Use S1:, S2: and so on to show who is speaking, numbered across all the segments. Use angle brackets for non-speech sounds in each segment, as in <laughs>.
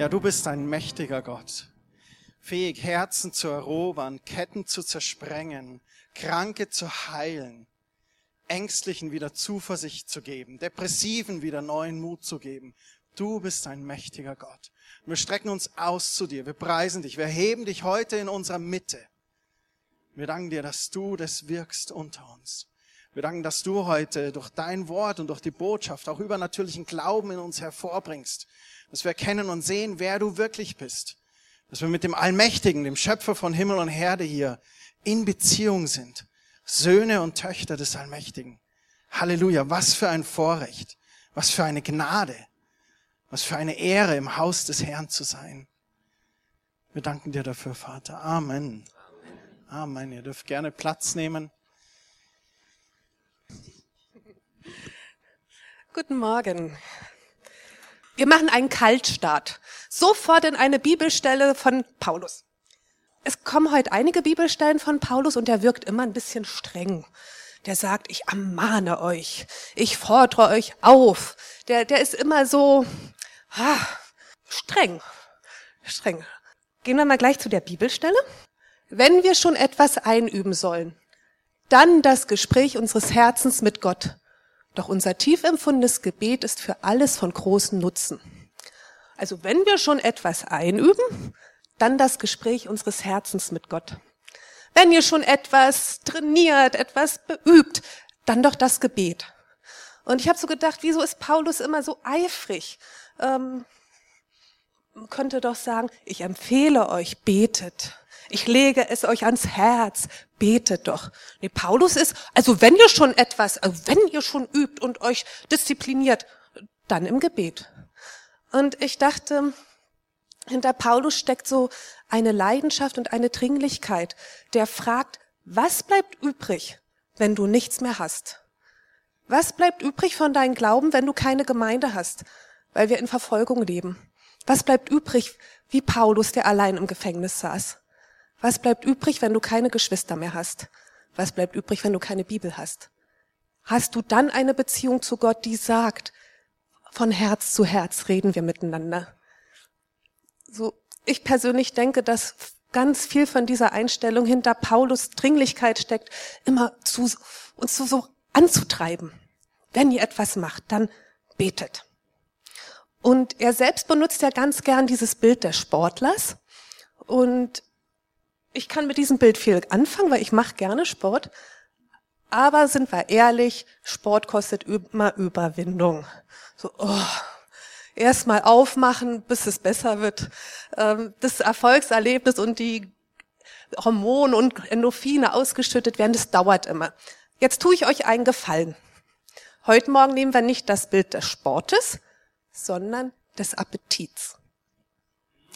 S1: Ja, du bist ein mächtiger Gott, fähig Herzen zu erobern, Ketten zu zersprengen, Kranke zu heilen, Ängstlichen wieder Zuversicht zu geben, Depressiven wieder neuen Mut zu geben. Du bist ein mächtiger Gott. wir strecken uns aus zu dir. Wir preisen dich. Wir heben dich heute in unserer Mitte. Wir danken dir, dass du das wirkst unter uns. Wir danken, dass du heute durch dein Wort und durch die Botschaft auch übernatürlichen Glauben in uns hervorbringst dass wir erkennen und sehen, wer du wirklich bist. Dass wir mit dem Allmächtigen, dem Schöpfer von Himmel und Herde hier in Beziehung sind. Söhne und Töchter des Allmächtigen. Halleluja, was für ein Vorrecht, was für eine Gnade, was für eine Ehre im Haus des Herrn zu sein. Wir danken dir dafür, Vater. Amen. Amen. Ihr dürft gerne Platz nehmen. <laughs>
S2: Guten Morgen. Wir machen einen Kaltstart. Sofort in eine Bibelstelle von Paulus. Es kommen heute einige Bibelstellen von Paulus und der wirkt immer ein bisschen streng. Der sagt, ich ermahne euch, ich fordere euch auf. Der, der ist immer so ah, streng, streng. Gehen wir mal gleich zu der Bibelstelle. Wenn wir schon etwas einüben sollen, dann das Gespräch unseres Herzens mit Gott. Doch unser tief empfundenes Gebet ist für alles von großem Nutzen. Also wenn wir schon etwas einüben, dann das Gespräch unseres Herzens mit Gott. Wenn ihr schon etwas trainiert, etwas beübt, dann doch das Gebet. Und ich habe so gedacht, wieso ist Paulus immer so eifrig? Ähm, könnte doch sagen, ich empfehle euch, betet. Ich lege es euch ans Herz. Betet doch. Nee, Paulus ist, also wenn ihr schon etwas, also wenn ihr schon übt und euch diszipliniert, dann im Gebet. Und ich dachte, hinter Paulus steckt so eine Leidenschaft und eine Dringlichkeit, der fragt, was bleibt übrig, wenn du nichts mehr hast? Was bleibt übrig von deinem Glauben, wenn du keine Gemeinde hast, weil wir in Verfolgung leben? Was bleibt übrig, wie Paulus, der allein im Gefängnis saß? Was bleibt übrig, wenn du keine Geschwister mehr hast? Was bleibt übrig, wenn du keine Bibel hast? Hast du dann eine Beziehung zu Gott, die sagt, von Herz zu Herz reden wir miteinander? So, ich persönlich denke, dass ganz viel von dieser Einstellung hinter Paulus Dringlichkeit steckt, immer zu, uns so, so anzutreiben. Wenn ihr etwas macht, dann betet. Und er selbst benutzt ja ganz gern dieses Bild des Sportlers. Und ich kann mit diesem Bild viel anfangen, weil ich mache gerne Sport. Aber sind wir ehrlich, Sport kostet immer Überwindung. So, oh, erst mal aufmachen, bis es besser wird. Ähm, das Erfolgserlebnis und die Hormone und Endorphine ausgeschüttet werden, das dauert immer. Jetzt tue ich euch einen Gefallen. Heute Morgen nehmen wir nicht das Bild des Sportes, sondern des Appetits.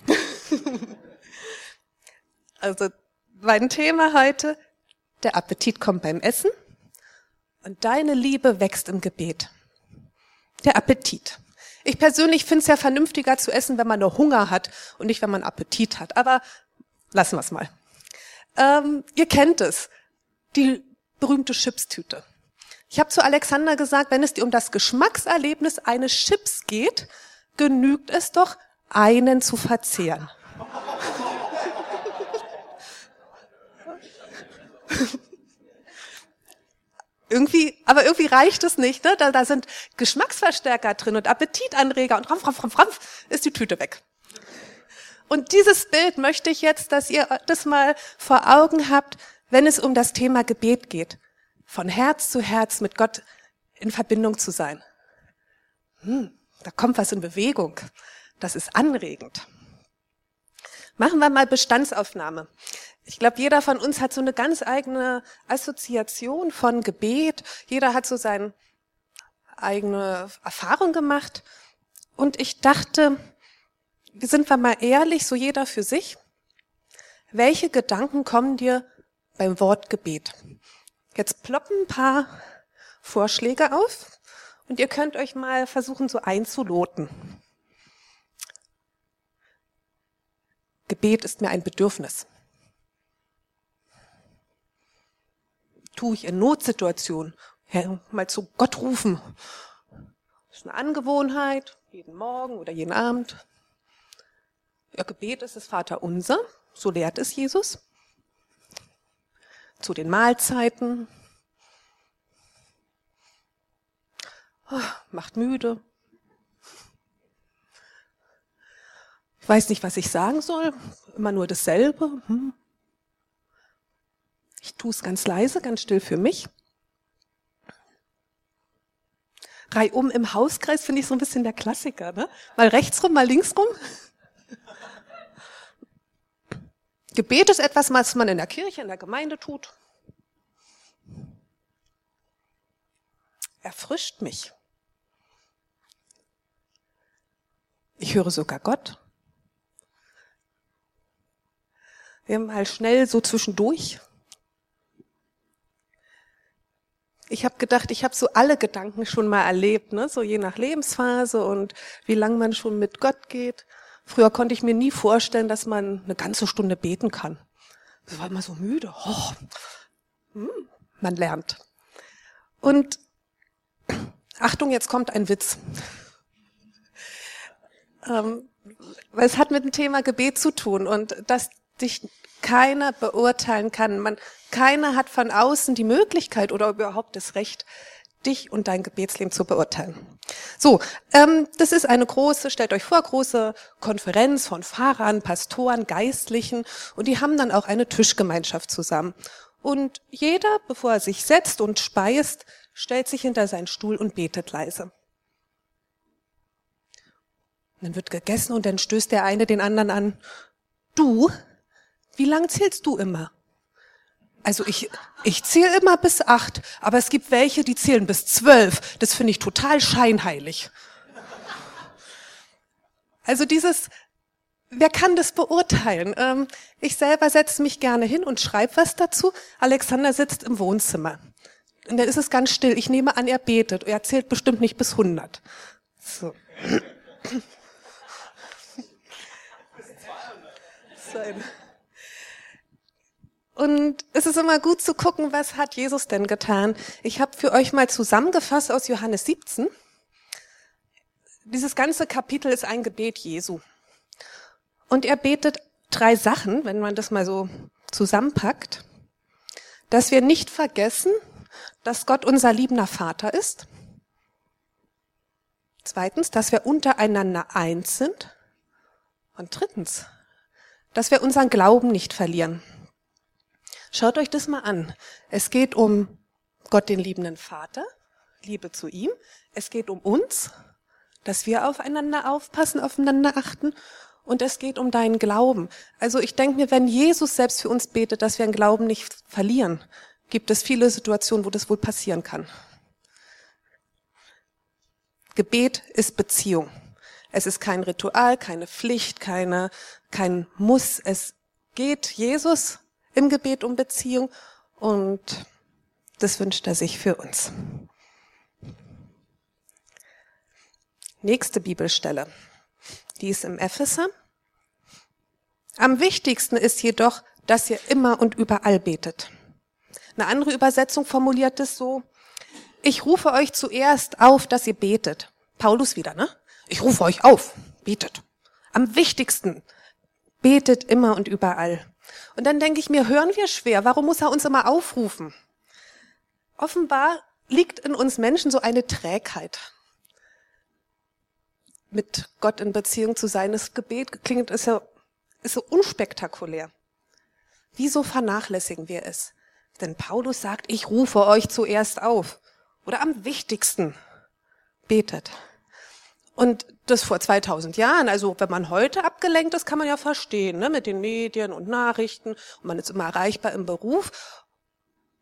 S2: <laughs> Also mein Thema heute, der Appetit kommt beim Essen und deine Liebe wächst im Gebet. Der Appetit. Ich persönlich finde es ja vernünftiger zu essen, wenn man nur Hunger hat und nicht, wenn man Appetit hat. Aber lassen wir es mal. Ähm, ihr kennt es, die berühmte Chipstüte. Ich habe zu Alexander gesagt, wenn es dir um das Geschmackserlebnis eines Chips geht, genügt es doch, einen zu verzehren. Irgendwie, aber irgendwie reicht es nicht, ne? Da, da sind Geschmacksverstärker drin und Appetitanreger und rampf, rampf, rampf, rampf, ist die Tüte weg. Und dieses Bild möchte ich jetzt, dass ihr das mal vor Augen habt, wenn es um das Thema Gebet geht. Von Herz zu Herz mit Gott in Verbindung zu sein. Hm, da kommt was in Bewegung. Das ist anregend. Machen wir mal Bestandsaufnahme. Ich glaube, jeder von uns hat so eine ganz eigene Assoziation von Gebet. Jeder hat so seine eigene Erfahrung gemacht. Und ich dachte, sind wir mal ehrlich, so jeder für sich. Welche Gedanken kommen dir beim Wort Gebet? Jetzt ploppen ein paar Vorschläge auf und ihr könnt euch mal versuchen, so einzuloten. Gebet ist mir ein Bedürfnis. tue ich in Notsituationen? Ja, mal zu Gott rufen. Das ist eine Angewohnheit, jeden Morgen oder jeden Abend. Ihr Gebet ist das Vater unser, so lehrt es Jesus. Zu den Mahlzeiten. Oh, macht müde. Weiß nicht, was ich sagen soll. Immer nur dasselbe. Hm. Ich tue es ganz leise, ganz still für mich. Reihum im Hauskreis finde ich so ein bisschen der Klassiker. Ne? Mal rechts rum, mal links rum. Gebet ist etwas, was man in der Kirche, in der Gemeinde tut. Erfrischt mich. Ich höre sogar Gott. Wir haben mal schnell so zwischendurch. Ich habe gedacht, ich habe so alle Gedanken schon mal erlebt, ne? so je nach Lebensphase und wie lang man schon mit Gott geht. Früher konnte ich mir nie vorstellen, dass man eine ganze Stunde beten kann. Ich war immer so müde. Oh, hm, man lernt. Und Achtung, jetzt kommt ein Witz. Ähm, weil es hat mit dem Thema Gebet zu tun und dass dich keiner beurteilen kann. Man, keiner hat von außen die Möglichkeit oder überhaupt das Recht, dich und dein Gebetsleben zu beurteilen. So, ähm, das ist eine große, stellt euch vor, große Konferenz von Fahrern, Pastoren, Geistlichen und die haben dann auch eine Tischgemeinschaft zusammen. Und jeder, bevor er sich setzt und speist, stellt sich hinter seinen Stuhl und betet leise. dann wird gegessen und dann stößt der eine den anderen an. Du, wie lang zählst du immer? Also ich, ich zähle immer bis acht, aber es gibt welche, die zählen bis zwölf. Das finde ich total scheinheilig. Also dieses, wer kann das beurteilen? Ähm, ich selber setze mich gerne hin und schreibe was dazu. Alexander sitzt im Wohnzimmer. Und da ist es ganz still. Ich nehme an, er betet. Er zählt bestimmt nicht bis hundert. So. Sein. Und es ist immer gut zu gucken, was hat Jesus denn getan. Ich habe für euch mal zusammengefasst aus Johannes 17. Dieses ganze Kapitel ist ein Gebet Jesu. Und er betet drei Sachen, wenn man das mal so zusammenpackt. Dass wir nicht vergessen, dass Gott unser liebender Vater ist. Zweitens, dass wir untereinander eins sind. Und drittens, dass wir unseren Glauben nicht verlieren. Schaut euch das mal an. Es geht um Gott, den liebenden Vater, Liebe zu ihm. Es geht um uns, dass wir aufeinander aufpassen, aufeinander achten. Und es geht um deinen Glauben. Also ich denke mir, wenn Jesus selbst für uns betet, dass wir einen Glauben nicht verlieren, gibt es viele Situationen, wo das wohl passieren kann. Gebet ist Beziehung. Es ist kein Ritual, keine Pflicht, keine, kein Muss. Es geht Jesus im Gebet um Beziehung und das wünscht er sich für uns. Nächste Bibelstelle. Die ist im Epheser. Am wichtigsten ist jedoch, dass ihr immer und überall betet. Eine andere Übersetzung formuliert es so, ich rufe euch zuerst auf, dass ihr betet. Paulus wieder, ne? Ich rufe euch auf, betet. Am wichtigsten, betet immer und überall. Und dann denke ich mir, hören wir schwer, warum muss er uns immer aufrufen? Offenbar liegt in uns Menschen so eine Trägheit. Mit Gott in Beziehung zu sein, das Gebet klingt, ist ja, ist so unspektakulär. Wieso vernachlässigen wir es? Denn Paulus sagt, ich rufe euch zuerst auf. Oder am wichtigsten, betet. Und das vor 2000 Jahren, also wenn man heute abgelenkt ist, kann man ja verstehen, ne, mit den Medien und Nachrichten und man ist immer erreichbar im Beruf.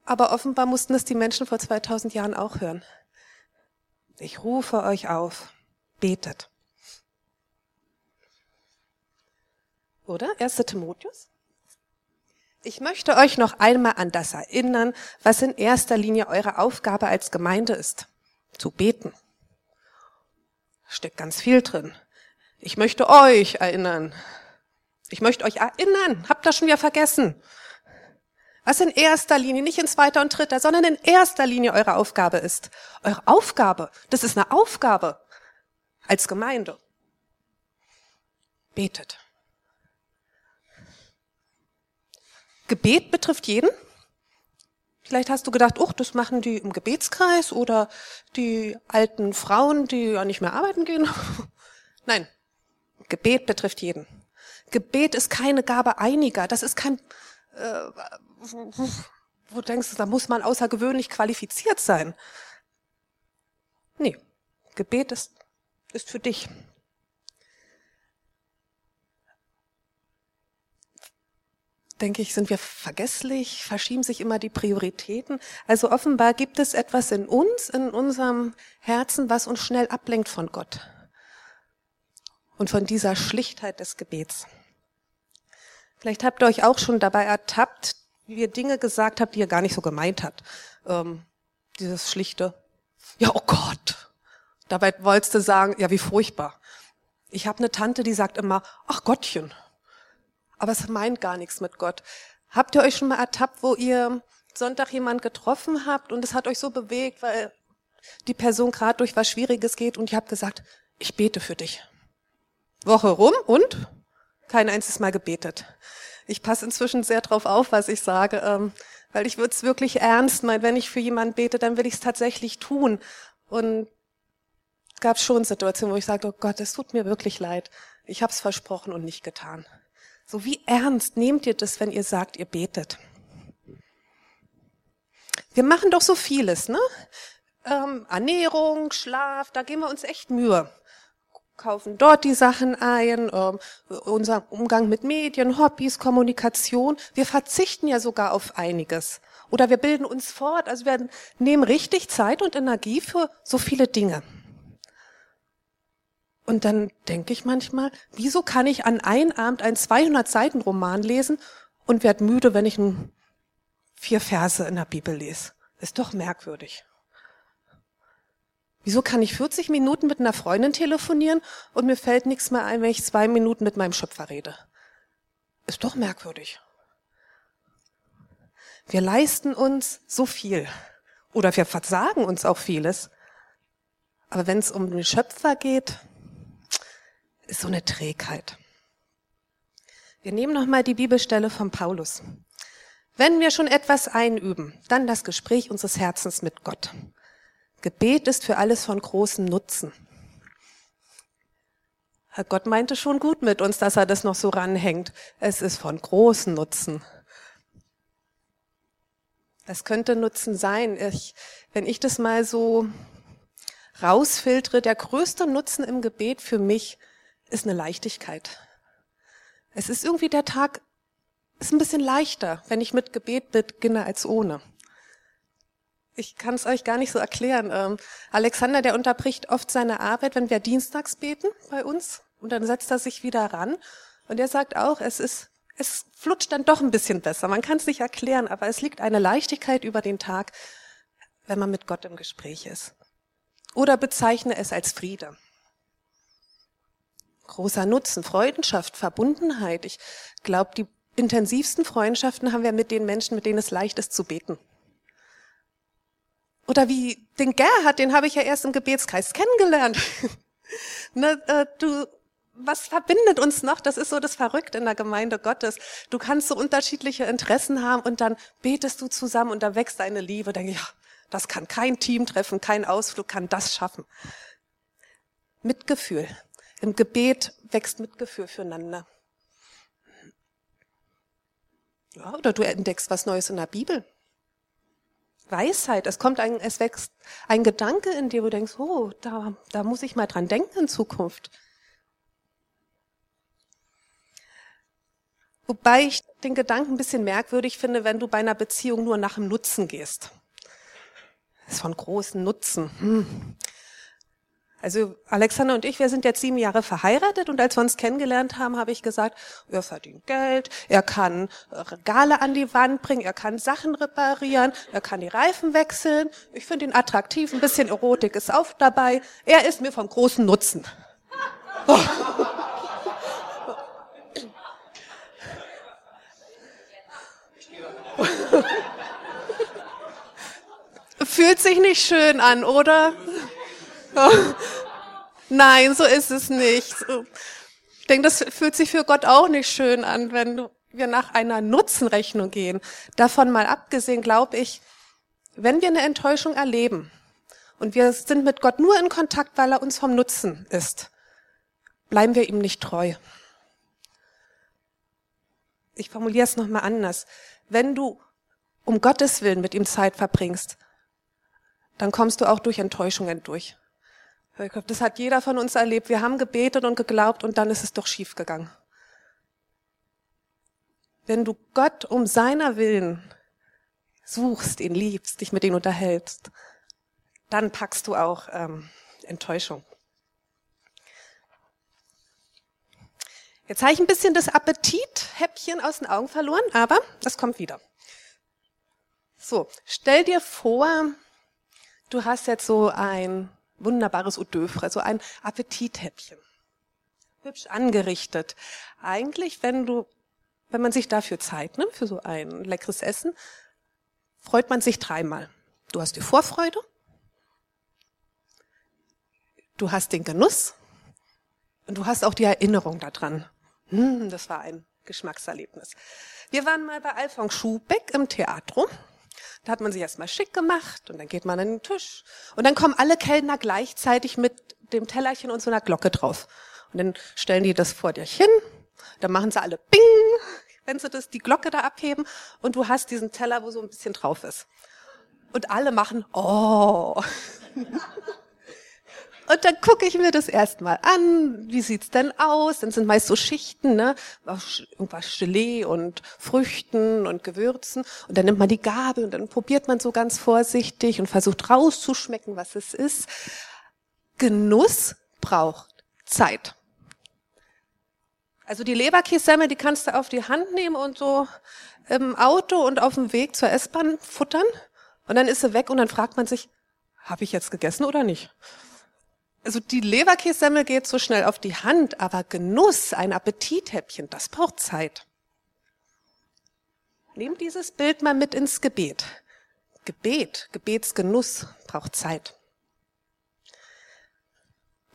S2: Aber offenbar mussten es die Menschen vor 2000 Jahren auch hören. Ich rufe euch auf, betet. Oder? 1. Timotheus? Ich möchte euch noch einmal an das erinnern, was in erster Linie eure Aufgabe als Gemeinde ist. Zu beten steckt ganz viel drin. Ich möchte euch erinnern. Ich möchte euch erinnern. Habt ihr schon wieder vergessen. Was in erster Linie, nicht in zweiter und dritter, sondern in erster Linie eure Aufgabe ist. Eure Aufgabe, das ist eine Aufgabe als Gemeinde. Betet. Gebet betrifft jeden. Vielleicht hast du gedacht, oh, das machen die im Gebetskreis oder die alten Frauen, die ja nicht mehr arbeiten gehen. <laughs> Nein, Gebet betrifft jeden. Gebet ist keine Gabe einiger. Das ist kein, äh, wo du denkst, da muss man außergewöhnlich qualifiziert sein. Nee, Gebet ist, ist für dich. Denke ich, sind wir vergesslich, verschieben sich immer die Prioritäten. Also offenbar gibt es etwas in uns, in unserem Herzen, was uns schnell ablenkt von Gott und von dieser Schlichtheit des Gebets. Vielleicht habt ihr euch auch schon dabei ertappt, wie ihr Dinge gesagt habt, die ihr gar nicht so gemeint habt. Ähm, dieses schlichte, ja, oh Gott. Dabei wolltest du sagen, ja, wie furchtbar. Ich habe eine Tante, die sagt immer, ach Gottchen aber es meint gar nichts mit Gott. Habt ihr euch schon mal ertappt, wo ihr Sonntag jemand getroffen habt und es hat euch so bewegt, weil die Person gerade durch was Schwieriges geht und ihr habt gesagt, ich bete für dich. Woche rum und kein einziges Mal gebetet. Ich passe inzwischen sehr drauf auf, was ich sage, ähm, weil ich würde es wirklich ernst meinen. Wenn ich für jemanden bete, dann will ich es tatsächlich tun. Und gab schon Situationen, wo ich sage, oh Gott, es tut mir wirklich leid. Ich habe es versprochen und nicht getan. So wie ernst nehmt ihr das, wenn ihr sagt, ihr betet? Wir machen doch so vieles, ne? Ähm, Ernährung, Schlaf, da geben wir uns echt Mühe. Kaufen dort die Sachen ein, ähm, unser Umgang mit Medien, Hobbys, Kommunikation. Wir verzichten ja sogar auf einiges. Oder wir bilden uns fort, also wir nehmen richtig Zeit und Energie für so viele Dinge. Und dann denke ich manchmal, wieso kann ich an einem Abend einen 200-Seiten-Roman lesen und werde müde, wenn ich vier Verse in der Bibel lese? Ist doch merkwürdig. Wieso kann ich 40 Minuten mit einer Freundin telefonieren und mir fällt nichts mehr ein, wenn ich zwei Minuten mit meinem Schöpfer rede? Ist doch merkwürdig. Wir leisten uns so viel. Oder wir versagen uns auch vieles. Aber wenn es um den Schöpfer geht, ist so eine Trägheit. Wir nehmen nochmal die Bibelstelle von Paulus. Wenn wir schon etwas einüben, dann das Gespräch unseres Herzens mit Gott. Gebet ist für alles von großem Nutzen. Herr Gott meinte schon gut mit uns, dass er das noch so ranhängt. Es ist von großem Nutzen. Es könnte Nutzen sein. Ich, wenn ich das mal so rausfiltere, der größte Nutzen im Gebet für mich ist eine Leichtigkeit. Es ist irgendwie der Tag, ist ein bisschen leichter, wenn ich mit Gebet beginne als ohne. Ich kann es euch gar nicht so erklären. Ähm, Alexander, der unterbricht oft seine Arbeit, wenn wir dienstags beten bei uns. Und dann setzt er sich wieder ran. Und er sagt auch, es ist, es flutscht dann doch ein bisschen besser. Man kann es nicht erklären, aber es liegt eine Leichtigkeit über den Tag, wenn man mit Gott im Gespräch ist. Oder bezeichne es als Friede großer Nutzen, Freundschaft, Verbundenheit. Ich glaube, die intensivsten Freundschaften haben wir mit den Menschen, mit denen es leicht ist zu beten. Oder wie den Gerhard, den habe ich ja erst im Gebetskreis kennengelernt. <laughs> ne, äh, du, was verbindet uns noch? Das ist so das Verrückte in der Gemeinde Gottes. Du kannst so unterschiedliche Interessen haben und dann betest du zusammen und da wächst deine Liebe. Denke ja, das kann kein Team treffen, kein Ausflug kann das schaffen. Mitgefühl. Im Gebet wächst Mitgefühl füreinander. Ja, oder du entdeckst was Neues in der Bibel. Weisheit, es kommt ein, es wächst ein Gedanke in dir, wo du denkst, oh, da, da muss ich mal dran denken in Zukunft. Wobei ich den Gedanken ein bisschen merkwürdig finde, wenn du bei einer Beziehung nur nach dem Nutzen gehst. Das ist von großem Nutzen. Hm. Also Alexander und ich, wir sind jetzt sieben Jahre verheiratet und als wir uns kennengelernt haben, habe ich gesagt, er verdient Geld, er kann Regale an die Wand bringen, er kann Sachen reparieren, er kann die Reifen wechseln. Ich finde ihn attraktiv, ein bisschen Erotik ist auch dabei. Er ist mir vom großen Nutzen. <laughs> Fühlt sich nicht schön an, oder? <laughs> Nein, so ist es nicht. Ich denke, das fühlt sich für Gott auch nicht schön an, wenn wir nach einer Nutzenrechnung gehen. Davon mal abgesehen, glaube ich, wenn wir eine Enttäuschung erleben und wir sind mit Gott nur in Kontakt, weil er uns vom Nutzen ist, bleiben wir ihm nicht treu. Ich formuliere es nochmal anders. Wenn du um Gottes Willen mit ihm Zeit verbringst, dann kommst du auch durch Enttäuschungen durch. Das hat jeder von uns erlebt. Wir haben gebetet und geglaubt und dann ist es doch schief gegangen. Wenn du Gott um seiner Willen suchst, ihn liebst, dich mit ihm unterhältst, dann packst du auch ähm, Enttäuschung. Jetzt habe ich ein bisschen das Appetithäppchen aus den Augen verloren, aber das kommt wieder. So, stell dir vor, du hast jetzt so ein wunderbares Eau d'oeuvre, so ein Appetithäppchen. Hübsch angerichtet. Eigentlich, wenn du wenn man sich dafür Zeit nimmt, für so ein leckeres Essen, freut man sich dreimal. Du hast die Vorfreude, du hast den Genuss und du hast auch die Erinnerung daran. Hm, das war ein Geschmackserlebnis. Wir waren mal bei Alfons Schubeck im Theatro. Da hat man sich erstmal schick gemacht und dann geht man an den Tisch und dann kommen alle Kellner gleichzeitig mit dem Tellerchen und so einer Glocke drauf. Und dann stellen die das vor dir hin dann machen sie alle Bing, wenn sie das, die Glocke da abheben und du hast diesen Teller, wo so ein bisschen drauf ist. Und alle machen Oh. Und dann gucke ich mir das erstmal an. Wie sieht's denn aus? Dann sind meist so Schichten, ne? Irgendwas Gelee und Früchten und Gewürzen. Und dann nimmt man die Gabel und dann probiert man so ganz vorsichtig und versucht rauszuschmecken, was es ist. Genuss braucht Zeit. Also die Leberkässemmel, die kannst du auf die Hand nehmen und so im Auto und auf dem Weg zur S-Bahn futtern und dann ist sie weg und dann fragt man sich, habe ich jetzt gegessen oder nicht? Also die Leberkässemmel geht so schnell auf die Hand, aber Genuss, ein Appetithäppchen, das braucht Zeit. Nehmt dieses Bild mal mit ins Gebet. Gebet, Gebetsgenuss braucht Zeit.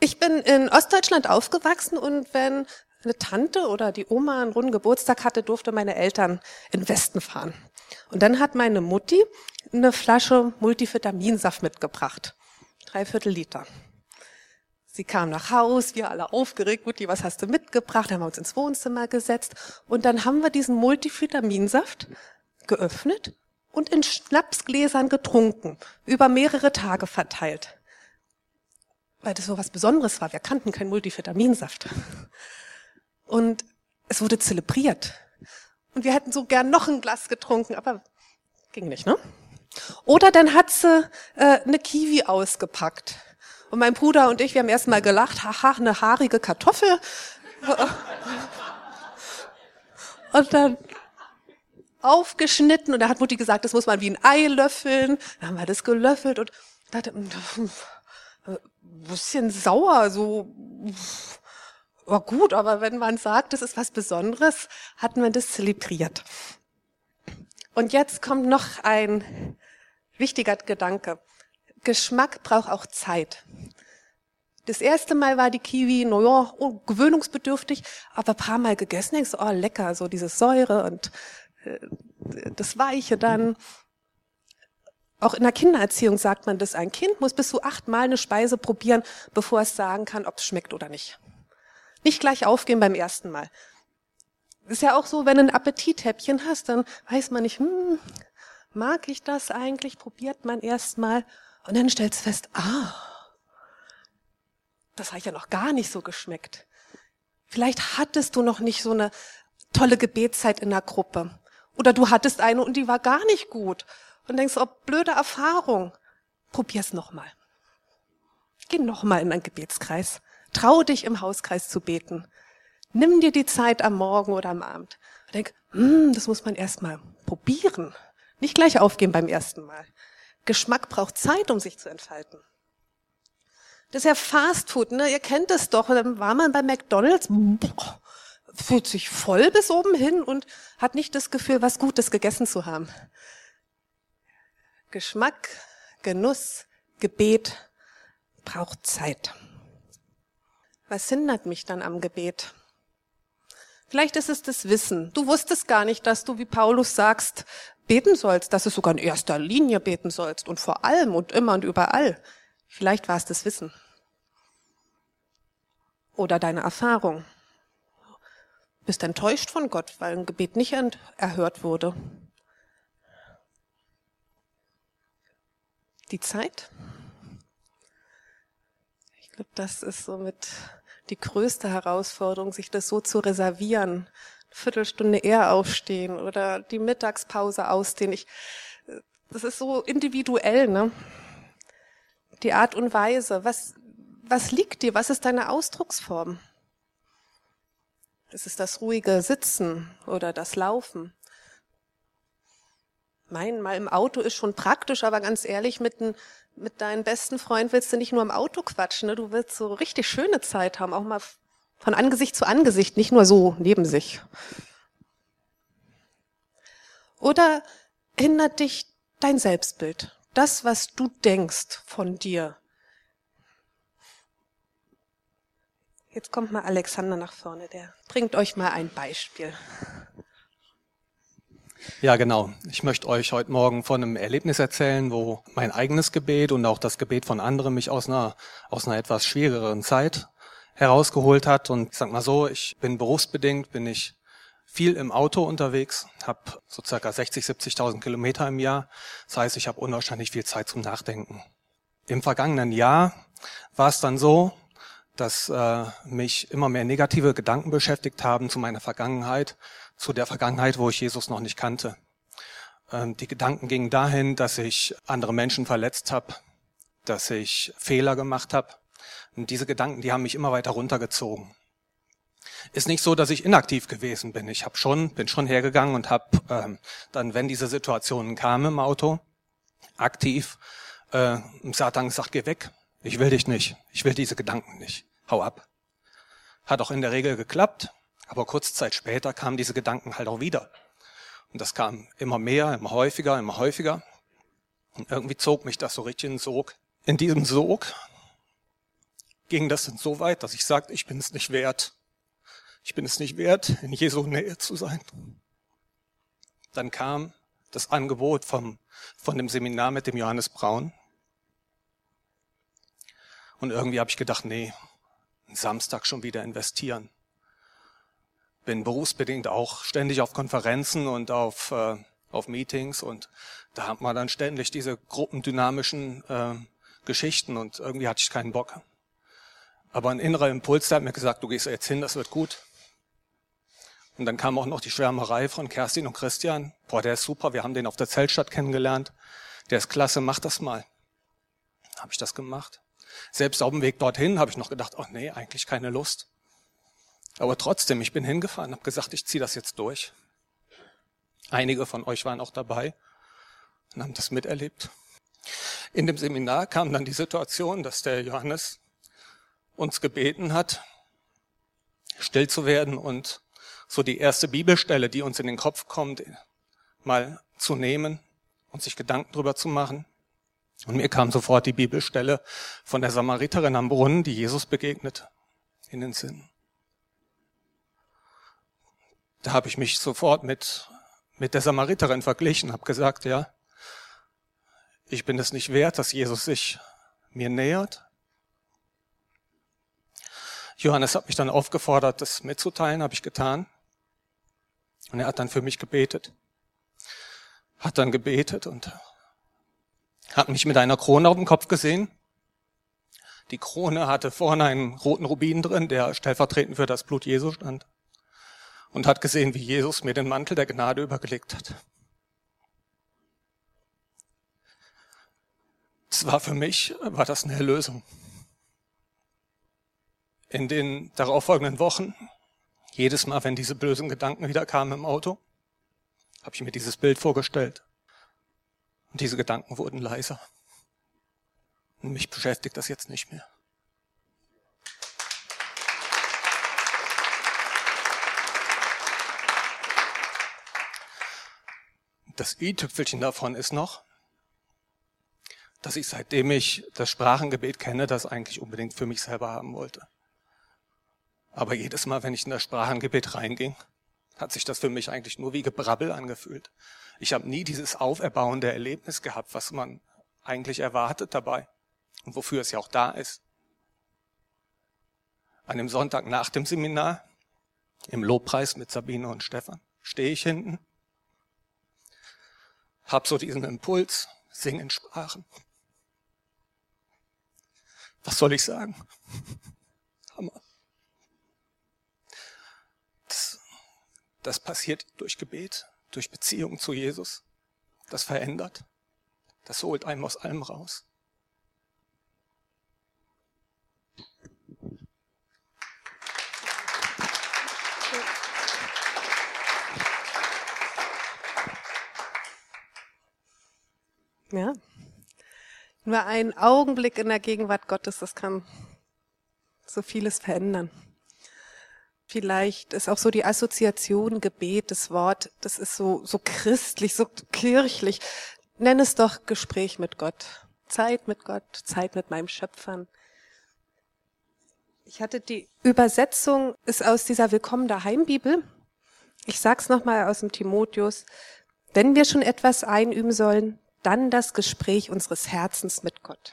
S2: Ich bin in Ostdeutschland aufgewachsen und wenn eine Tante oder die Oma einen runden Geburtstag hatte, durfte meine Eltern in Westen fahren. Und dann hat meine Mutti eine Flasche Multivitaminsaft mitgebracht. Dreiviertel Liter. Sie kam nach Haus, wir alle aufgeregt, Mutti, was hast du mitgebracht? Dann haben wir uns ins Wohnzimmer gesetzt und dann haben wir diesen Multivitaminsaft geöffnet und in Schnapsgläsern getrunken, über mehrere Tage verteilt. Weil das so was Besonderes war. Wir kannten keinen Multivitaminsaft. Und es wurde zelebriert. Und wir hätten so gern noch ein Glas getrunken, aber ging nicht, ne? Oder dann hat sie äh, eine Kiwi ausgepackt. Und mein Bruder und ich, wir haben erst mal gelacht, haha, eine haarige Kartoffel. und dann aufgeschnitten und da hat Mutti gesagt, das muss man wie ein Ei löffeln. Dann haben wir das gelöffelt und dachte, ein bisschen sauer, so war gut, aber wenn man sagt, das ist was Besonderes, hat man das zelebriert. Und jetzt kommt noch ein wichtiger Gedanke. Geschmack braucht auch Zeit. Das erste Mal war die Kiwi, naja, oh, gewöhnungsbedürftig, aber ein paar Mal gegessen, denkst du, oh, lecker, so diese Säure und äh, das Weiche dann. Auch in der Kindererziehung sagt man das, ein Kind muss bis zu achtmal eine Speise probieren, bevor es sagen kann, ob es schmeckt oder nicht. Nicht gleich aufgehen beim ersten Mal. Ist ja auch so, wenn du ein Appetithäppchen hast, dann weiß man nicht, hm, mag ich das eigentlich? Probiert man erst mal und dann stellst du fest, ah, das hat ja noch gar nicht so geschmeckt. Vielleicht hattest du noch nicht so eine tolle Gebetszeit in der Gruppe. Oder du hattest eine und die war gar nicht gut. Und denkst, oh, blöde Erfahrung. Probier's nochmal. Geh nochmal in einen Gebetskreis. Trau dich im Hauskreis zu beten. Nimm dir die Zeit am Morgen oder am Abend. Und denk, hm, das muss man erst mal probieren. Nicht gleich aufgehen beim ersten Mal. Geschmack braucht Zeit, um sich zu entfalten. Das ist ja Fastfood, ne? Ihr kennt es doch. Dann war man bei McDonalds, boah, fühlt sich voll bis oben hin und hat nicht das Gefühl, was Gutes gegessen zu haben. Geschmack, Genuss, Gebet braucht Zeit. Was hindert mich dann am Gebet? Vielleicht ist es das Wissen. Du wusstest gar nicht, dass du, wie Paulus sagst, beten sollst, dass du sogar in erster Linie beten sollst und vor allem und immer und überall. Vielleicht war es das Wissen. Oder deine Erfahrung. Bist enttäuscht von Gott, weil ein Gebet nicht erhört wurde. Die Zeit? Ich glaube, das ist somit die größte Herausforderung, sich das so zu reservieren. Viertelstunde eher aufstehen oder die Mittagspause ausdehnen. Ich, das ist so individuell, ne? Die Art und Weise. Was, was liegt dir? Was ist deine Ausdrucksform? Ist es das ruhige Sitzen oder das Laufen? Mein, mal im Auto ist schon praktisch, aber ganz ehrlich, mit, ein, mit deinem besten Freund willst du nicht nur im Auto quatschen, ne? du willst so richtig schöne Zeit haben, auch mal von Angesicht zu Angesicht, nicht nur so neben sich. Oder hindert dich dein Selbstbild, das, was du denkst von dir. Jetzt kommt mal Alexander nach vorne, der bringt euch mal ein Beispiel.
S3: Ja, genau. Ich möchte euch heute Morgen von einem Erlebnis erzählen, wo mein eigenes Gebet und auch das Gebet von anderen mich aus einer, aus einer etwas schwierigeren Zeit herausgeholt hat. Und ich sag mal so, ich bin berufsbedingt, bin ich viel im Auto unterwegs, habe so circa 60, 70.000 Kilometer im Jahr. Das heißt, ich habe unwahrscheinlich viel Zeit zum Nachdenken. Im vergangenen Jahr war es dann so, dass äh, mich immer mehr negative Gedanken beschäftigt haben zu meiner Vergangenheit, zu der Vergangenheit, wo ich Jesus noch nicht kannte. Ähm, die Gedanken gingen dahin, dass ich andere Menschen verletzt habe, dass ich Fehler gemacht habe. Und diese Gedanken, die haben mich immer weiter runtergezogen. Ist nicht so, dass ich inaktiv gewesen bin. Ich habe schon, bin schon hergegangen und habe ähm, dann, wenn diese Situationen kamen im Auto, aktiv äh, Satan gesagt, geh weg. Ich will dich nicht. Ich will diese Gedanken nicht. Hau ab. Hat auch in der Regel geklappt. Aber kurze Zeit später kamen diese Gedanken halt auch wieder. Und das kam immer mehr, immer häufiger, immer häufiger. Und irgendwie zog mich das so richtig in Sog. In diesem Sog ging das dann so weit, dass ich sagte, ich bin es nicht wert. Ich bin es nicht wert, in Jesu Nähe zu sein. Dann kam das Angebot vom, von dem Seminar mit dem Johannes Braun. Und irgendwie habe ich gedacht, nee, Samstag schon wieder investieren bin berufsbedingt auch ständig auf Konferenzen und auf, äh, auf Meetings und da hat man dann ständig diese gruppendynamischen äh, Geschichten und irgendwie hatte ich keinen Bock. Aber ein innerer Impuls, der hat mir gesagt, du gehst jetzt hin, das wird gut. Und dann kam auch noch die Schwärmerei von Kerstin und Christian. Boah, der ist super, wir haben den auf der Zeltstadt kennengelernt. Der ist klasse, mach das mal. Habe ich das gemacht. Selbst auf dem Weg dorthin habe ich noch gedacht, oh nee, eigentlich keine Lust. Aber trotzdem, ich bin hingefahren, habe gesagt, ich ziehe das jetzt durch. Einige von euch waren auch dabei und haben das miterlebt. In dem Seminar kam dann die Situation, dass der Johannes uns gebeten hat, still zu werden und so die erste Bibelstelle, die uns in den Kopf kommt, mal zu nehmen und sich Gedanken drüber zu machen. Und mir kam sofort die Bibelstelle von der Samariterin am Brunnen, die Jesus begegnet, in den Sinn da habe ich mich sofort mit, mit der Samariterin verglichen, habe gesagt, ja, ich bin es nicht wert, dass Jesus sich mir nähert. Johannes hat mich dann aufgefordert, das mitzuteilen, habe ich getan. Und er hat dann für mich gebetet. Hat dann gebetet und hat mich mit einer Krone auf dem Kopf gesehen. Die Krone hatte vorne einen roten Rubin drin, der stellvertretend für das Blut Jesu stand und hat gesehen, wie Jesus mir den Mantel der Gnade übergelegt hat. Das war für mich, war das eine Erlösung. In den darauffolgenden Wochen, jedes Mal, wenn diese bösen Gedanken wieder kamen im Auto, habe ich mir dieses Bild vorgestellt. Und diese Gedanken wurden leiser. Und mich beschäftigt das jetzt nicht mehr. Das i-Tüpfelchen davon ist noch, dass ich seitdem ich das Sprachengebet kenne, das eigentlich unbedingt für mich selber haben wollte. Aber jedes Mal, wenn ich in das Sprachengebet reinging, hat sich das für mich eigentlich nur wie Gebrabbel angefühlt. Ich habe nie dieses auferbauende Erlebnis gehabt, was man eigentlich erwartet dabei und wofür es ja auch da ist. An dem Sonntag nach dem Seminar, im Lobpreis mit Sabine und Stefan, stehe ich hinten, hab so diesen Impuls, singen Sprachen. Was soll ich sagen? Hammer. Das, das passiert durch Gebet, durch Beziehung zu Jesus. Das verändert. Das holt einem aus allem raus.
S2: Ja. Nur ein Augenblick in der Gegenwart Gottes, das kann so vieles verändern. Vielleicht ist auch so die Assoziation Gebet, das Wort, das ist so, so christlich, so kirchlich. Nenn es doch Gespräch mit Gott. Zeit mit Gott, Zeit mit meinem Schöpfern. Ich hatte die Übersetzung ist aus dieser Willkommen daheim Bibel. Ich sag's nochmal aus dem Timotheus. Wenn wir schon etwas einüben sollen, dann das Gespräch unseres Herzens mit Gott.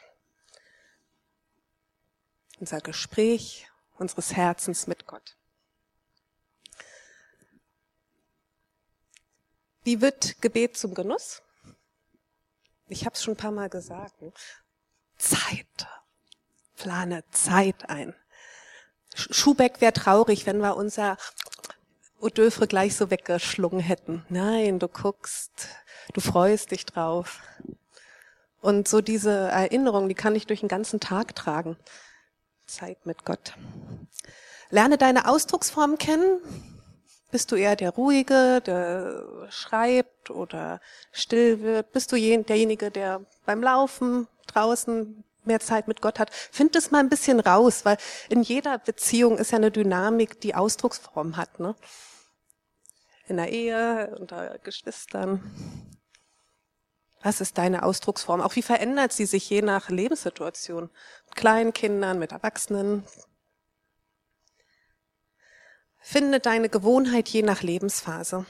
S2: Unser Gespräch unseres Herzens mit Gott. Wie wird Gebet zum Genuss? Ich habe es schon ein paar Mal gesagt. Ne? Zeit. Plane Zeit ein. Schubeck wäre traurig, wenn wir unser Odeuvre gleich so weggeschlungen hätten. Nein, du guckst, du freust dich drauf. Und so diese Erinnerung, die kann ich durch den ganzen Tag tragen. Zeit mit Gott. Lerne deine Ausdrucksform kennen. Bist du eher der Ruhige, der schreibt oder still wird? Bist du derjenige, der beim Laufen draußen mehr Zeit mit Gott hat? Find es mal ein bisschen raus, weil in jeder Beziehung ist ja eine Dynamik, die Ausdrucksform hat. Ne? In der Ehe, unter Geschwistern. Was ist deine Ausdrucksform? Auch wie verändert sie sich je nach Lebenssituation? Mit kleinen Kindern, mit Erwachsenen. Finde deine Gewohnheit je nach Lebensphase.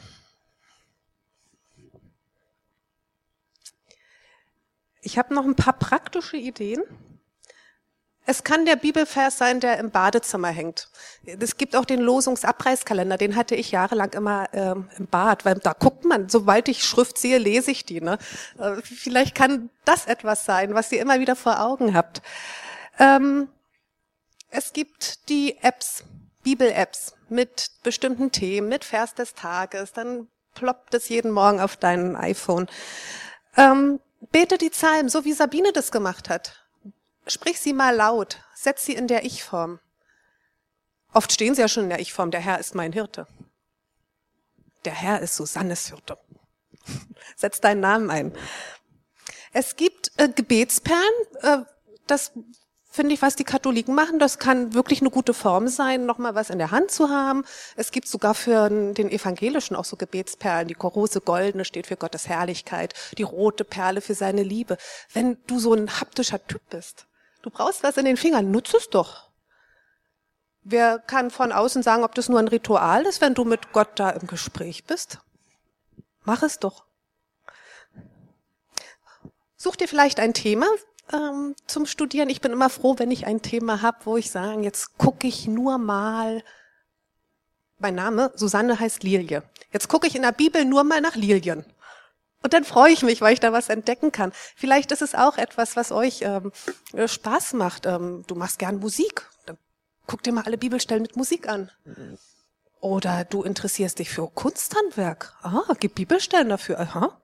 S2: Ich habe noch ein paar praktische Ideen. Es kann der Bibelvers sein, der im Badezimmer hängt. Es gibt auch den Losungsabreißkalender, den hatte ich jahrelang immer ähm, im Bad, weil da guckt man, sobald ich Schrift sehe, lese ich die. Ne? Äh, vielleicht kann das etwas sein, was ihr immer wieder vor Augen habt. Ähm, es gibt die Apps, Bibel-Apps mit bestimmten Themen, mit Vers des Tages, dann ploppt es jeden Morgen auf deinem iPhone. Ähm, bete die Psalmen, so wie Sabine das gemacht hat Sprich sie mal laut, setz sie in der Ich-Form. Oft stehen sie ja schon in der Ich-Form, der Herr ist mein Hirte. Der Herr ist Susannes Hirte. <laughs> Setz deinen Namen ein. Es gibt äh, Gebetsperlen, äh, das finde ich, was die Katholiken machen. Das kann wirklich eine gute Form sein, nochmal was in der Hand zu haben. Es gibt sogar für den Evangelischen auch so Gebetsperlen. Die große goldene steht für Gottes Herrlichkeit, die rote Perle für seine Liebe. Wenn du so ein haptischer Typ bist, Du brauchst was in den Fingern, nutze es doch. Wer kann von außen sagen, ob das nur ein Ritual ist, wenn du mit Gott da im Gespräch bist? Mach es doch. Such dir vielleicht ein Thema ähm, zum Studieren. Ich bin immer froh, wenn ich ein Thema habe, wo ich sage, jetzt gucke ich nur mal. Mein Name, Susanne heißt Lilie. Jetzt gucke ich in der Bibel nur mal nach Lilien. Und dann freue ich mich, weil ich da was entdecken kann. Vielleicht ist es auch etwas, was euch ähm, äh, Spaß macht. Ähm, du machst gern Musik. Dann guck dir mal alle Bibelstellen mit Musik an. Oder du interessierst dich für Kunsthandwerk. Ah, gibt Bibelstellen dafür. Aha.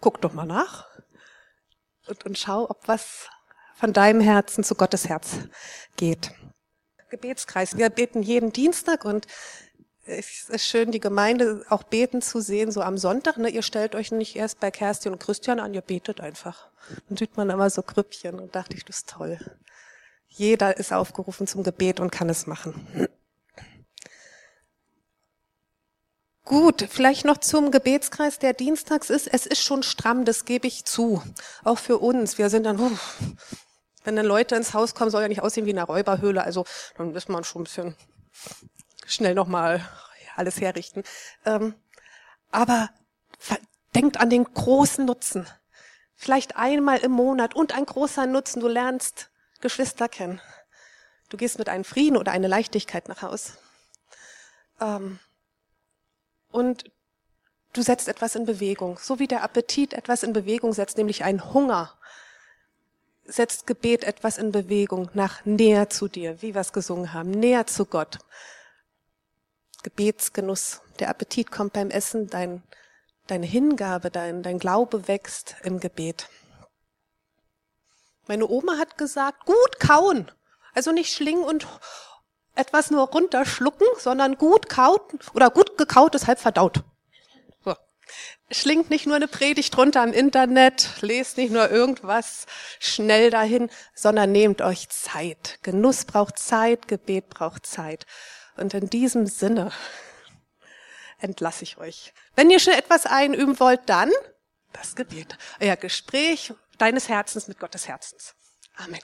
S2: Guck doch mal nach. Und, und schau, ob was von deinem Herzen zu Gottes Herz geht. Gebetskreis. Wir beten jeden Dienstag und es ist schön, die Gemeinde auch beten zu sehen, so am Sonntag. Ne? Ihr stellt euch nicht erst bei Kerstin und Christian an, ihr betet einfach. Dann sieht man immer so Krüppchen und dachte ich, das ist toll. Jeder ist aufgerufen zum Gebet und kann es machen. Gut, vielleicht noch zum Gebetskreis, der dienstags ist. Es ist schon stramm, das gebe ich zu. Auch für uns. Wir sind dann, wenn dann Leute ins Haus kommen, soll ja nicht aussehen wie in einer Räuberhöhle. Also dann ist man schon ein bisschen schnell nochmal alles herrichten. Ähm, aber denkt an den großen Nutzen. Vielleicht einmal im Monat und ein großer Nutzen. Du lernst Geschwister kennen. Du gehst mit einem Frieden oder einer Leichtigkeit nach Haus. Ähm, und du setzt etwas in Bewegung. So wie der Appetit etwas in Bewegung setzt, nämlich einen Hunger, setzt Gebet etwas in Bewegung nach näher zu dir, wie wir es gesungen haben, näher zu Gott. Gebetsgenuss. Der Appetit kommt beim Essen, dein, deine Hingabe, dein, dein Glaube wächst im Gebet. Meine Oma hat gesagt, gut kauen. Also nicht schlingen und etwas nur runterschlucken, sondern gut kauten oder gut gekaut halb verdaut. So. Schlingt nicht nur eine Predigt runter im Internet, lest nicht nur irgendwas schnell dahin, sondern nehmt euch Zeit. Genuss braucht Zeit, Gebet braucht Zeit. Und in diesem Sinne entlasse ich euch. Wenn ihr schon etwas einüben wollt, dann das Gebet. Euer Gespräch deines Herzens mit Gottes Herzens. Amen.